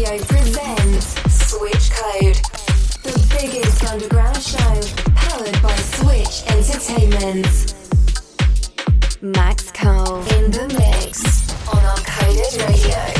Radio presents Switch Code, the biggest underground show powered by Switch Entertainment. Max Cohle in the mix on Uncoded Radio.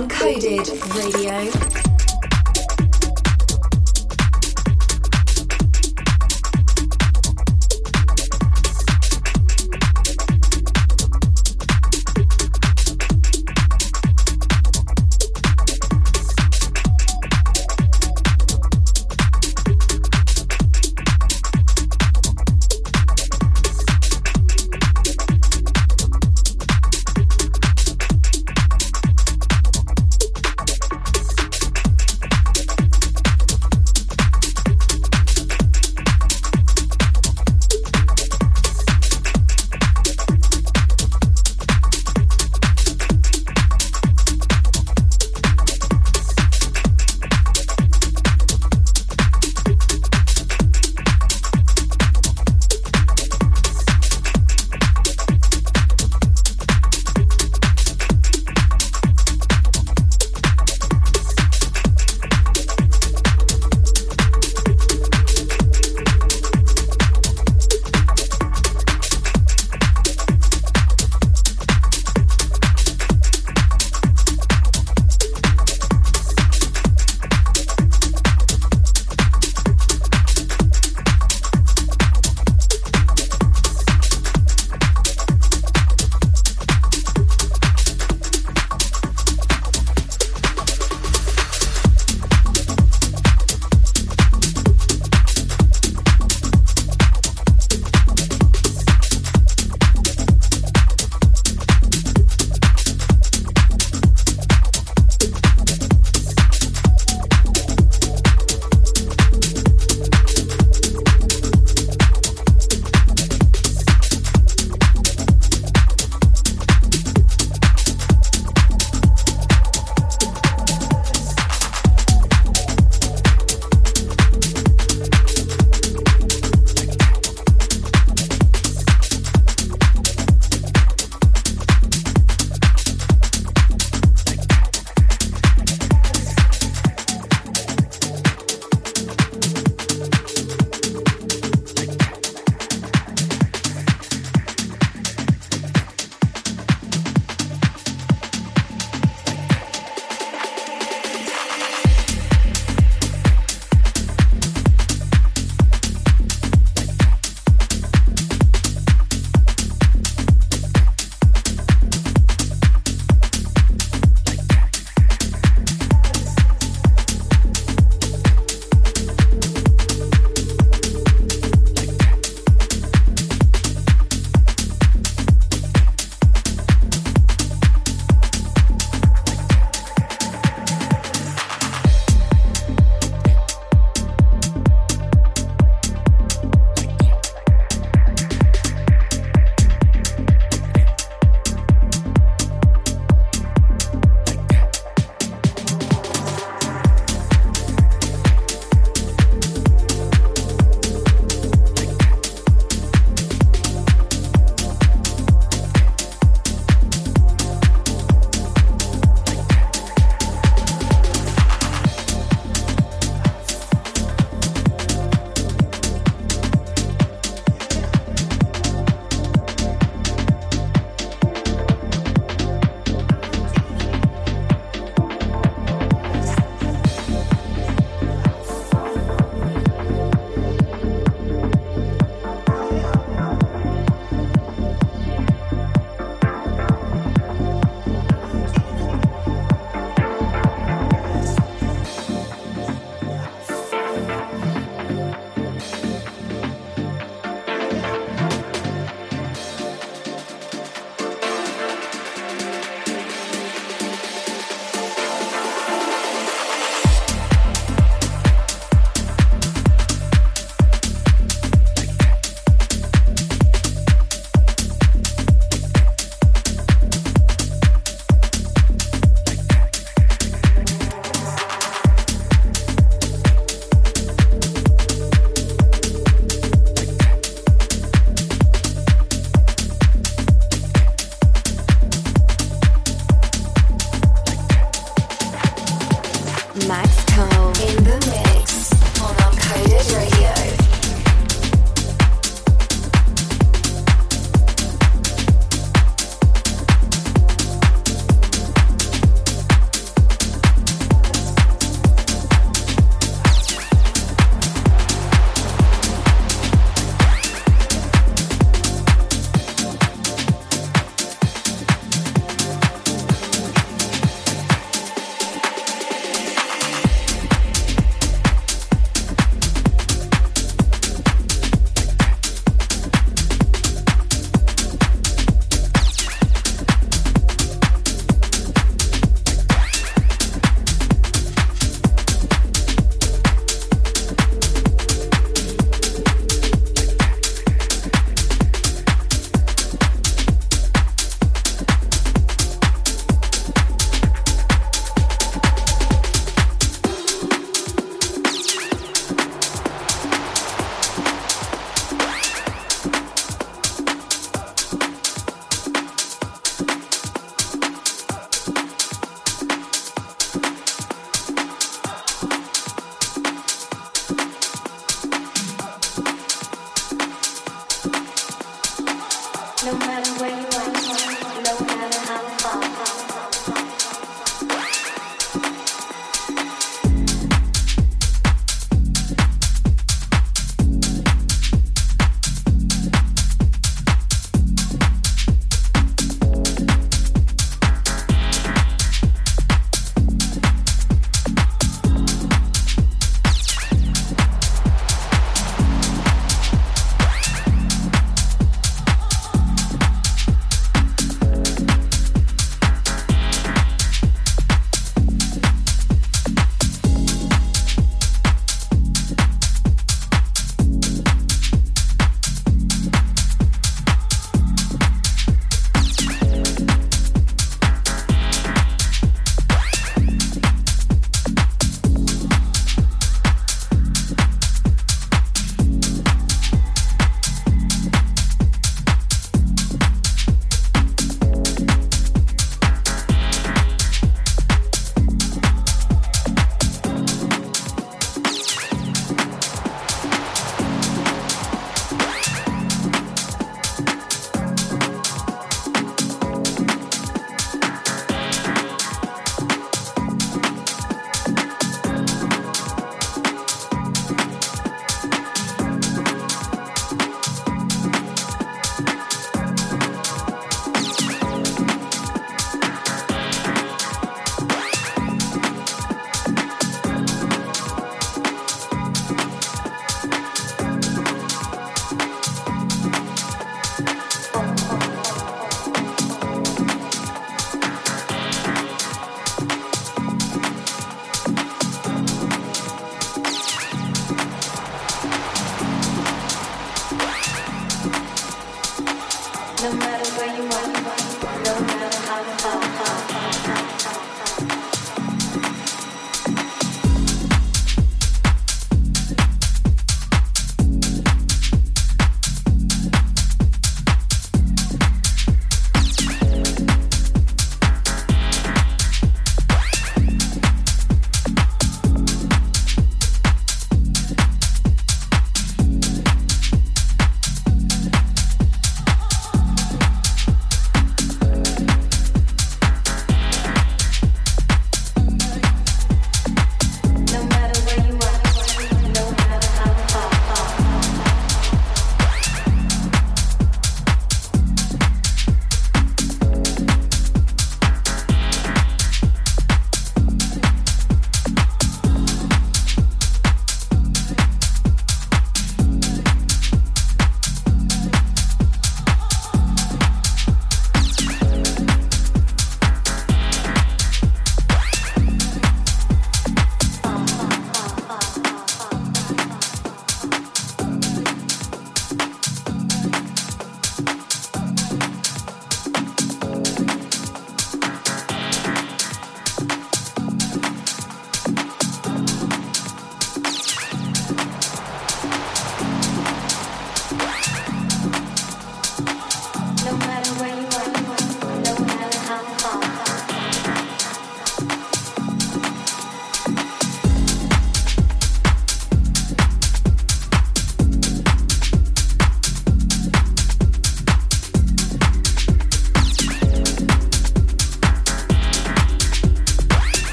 Uncoded Radio.